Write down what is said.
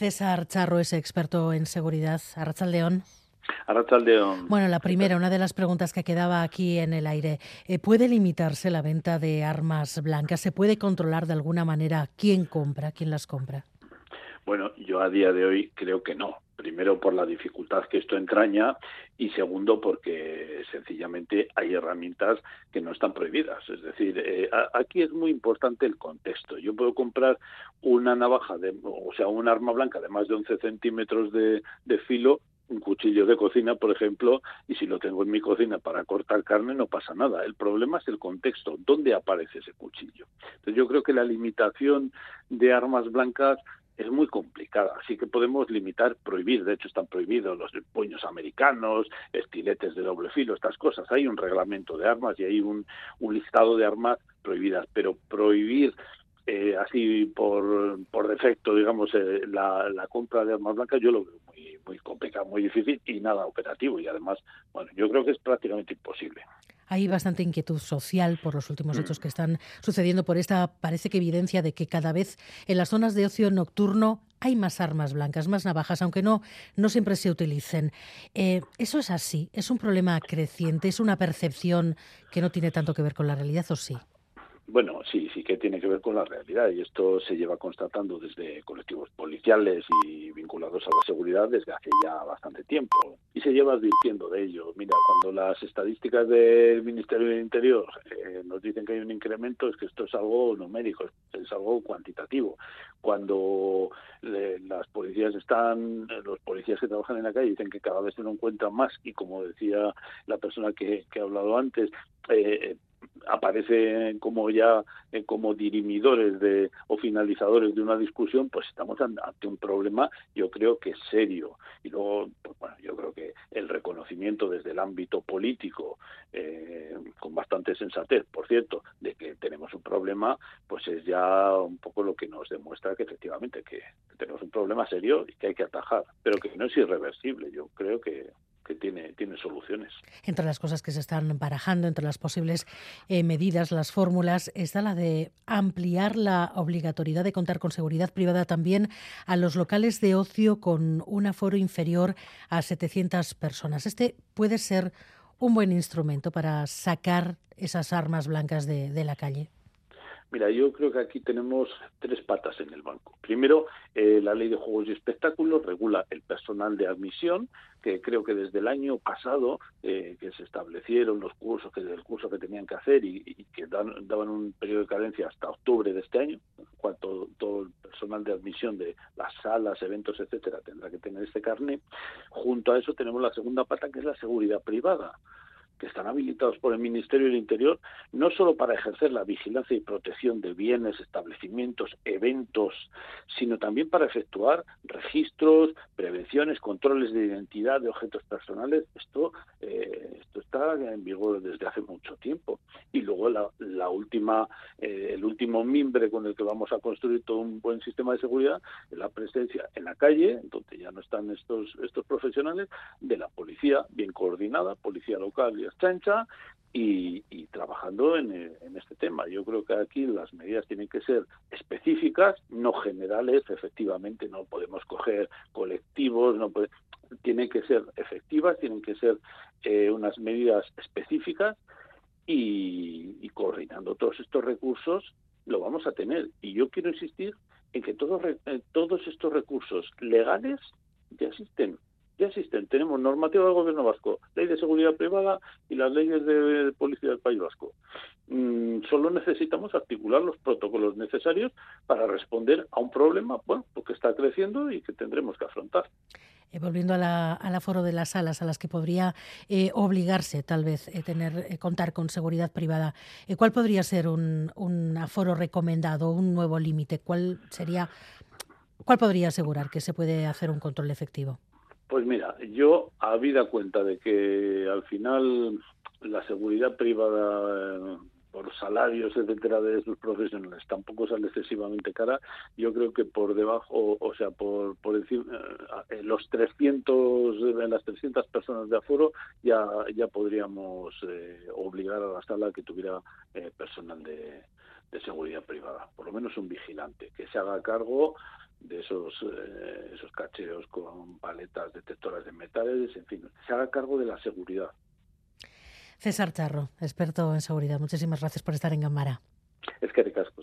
César Charro es experto en seguridad. Arrachaldeón. Arrachaldeón. Bueno, la primera, una de las preguntas que quedaba aquí en el aire. Eh, ¿Puede limitarse la venta de armas blancas? ¿Se puede controlar de alguna manera quién compra, quién las compra? Bueno, yo a día de hoy creo que no. Primero por la dificultad que esto entraña y segundo porque sencillamente hay herramientas que no están prohibidas. Es decir, eh, aquí es muy importante el contexto. Yo puedo comprar una navaja, de, o sea, un arma blanca de más de 11 centímetros de, de filo un cuchillo de cocina, por ejemplo, y si lo tengo en mi cocina para cortar carne no pasa nada. El problema es el contexto, dónde aparece ese cuchillo. Entonces yo creo que la limitación de armas blancas es muy complicada. Así que podemos limitar, prohibir, de hecho están prohibidos los puños americanos, estiletes de doble filo, estas cosas. Hay un reglamento de armas y hay un, un listado de armas prohibidas, pero prohibir eh, así por, por defecto, digamos, eh, la, la, compra de armas blancas, yo lo veo muy, muy complicado, muy difícil y nada operativo. Y además, bueno, yo creo que es prácticamente imposible. Hay bastante inquietud social por los últimos mm. hechos que están sucediendo, por esta, parece que evidencia de que cada vez en las zonas de ocio nocturno hay más armas blancas, más navajas, aunque no, no siempre se utilicen. Eh, ¿Eso es así? ¿Es un problema creciente? ¿Es una percepción que no tiene tanto que ver con la realidad o sí? Bueno, sí, sí que tiene que ver con la realidad y esto se lleva constatando desde colectivos policiales y vinculados a la seguridad desde hace ya bastante tiempo y se lleva advirtiendo de ello. Mira, cuando las estadísticas del Ministerio del Interior eh, nos dicen que hay un incremento, es que esto es algo numérico, es algo cuantitativo. Cuando las policías están, los policías que trabajan en la calle dicen que cada vez se lo encuentran más y como decía la persona que, que ha hablado antes, eh, aparece como ya eh, como dirimidores de o finalizadores de una discusión pues estamos ante un problema yo creo que serio. Y luego pues, bueno yo creo que el reconocimiento desde el ámbito político eh, con bastante sensatez por cierto de que tenemos un problema pues es ya un poco lo que nos demuestra que efectivamente que tenemos un problema serio y que hay que atajar pero que no es irreversible. Yo creo que tiene, tiene soluciones. Entre las cosas que se están barajando, entre las posibles eh, medidas, las fórmulas, está la de ampliar la obligatoriedad de contar con seguridad privada también a los locales de ocio con un aforo inferior a 700 personas. Este puede ser un buen instrumento para sacar esas armas blancas de la calle. Mira, yo creo que aquí tenemos tres patas en el banco. Primero, eh, la ley de juegos y espectáculos regula el personal de admisión, que creo que desde el año pasado eh, que se establecieron los cursos, que el curso que tenían que hacer y, que daban un periodo de cadencia hasta octubre de este año, cuando todo el personal de admisión de las salas, eventos, etcétera, tendrá que tener este carnet. Junto a eso tenemos la segunda pata, que es la seguridad privada que están habilitados por el Ministerio del Interior no solo para ejercer la vigilancia y protección de bienes, establecimientos, eventos, sino también para efectuar registros, prevenciones, controles de identidad de objetos personales. Esto, eh, esto está en vigor desde hace mucho tiempo. Y luego la, última, eh, el último mimbre con el que vamos a construir todo un buen sistema de seguridad es la presencia en la calle, donde ya no están estos, estos profesionales, de la policía bien coordinada, policía local y chancha y, trabajando en, este tema. Yo creo que aquí las medidas tienen que ser específicas, no generales. Efectivamente, no podemos coger colectivos, no tienen que ser efectivas, tienen que ser eh, unas medidas específicas y, coordinando todos estos recursos lo vamos a tener. Y yo quiero insistir en que todos, eh, todos estos recursos legales ya existen ya existen. Tenemos normativa del Gobierno Vasco, ley de seguridad privada y las leyes de policía del País Vasco. Mm, solo necesitamos articular los protocolos necesarios para responder a un problema, bueno, pues está creciendo y que tendremos que afrontar. Eh, volviendo al aforo de las salas a las que podría eh, obligarse tal vez eh, tener contar con seguridad privada, ¿cuál podría ser un, un aforo recomendado, un nuevo límite? ¿Cuál sería, cuál podría asegurar que se puede hacer un control efectivo? Pues mira, yo habida cuenta de que al final la seguridad privada eh, por salarios, etcétera, de sus profesionales tampoco sale excesivamente cara. Yo creo que por debajo, o sea, por, por encima, eh, los 300, en las 300 personas de aforo, ya, ya podríamos eh, obligar a la sala que tuviera personal de, de seguridad privada, por lo menos un vigilante, que se haga cargo de esos, eh, esos cacheos con paletas detectoras de metales, en fin, se haga cargo de la seguridad. César Charro, experto en seguridad, muchísimas gracias por estar en Gamara. Es que ricasco.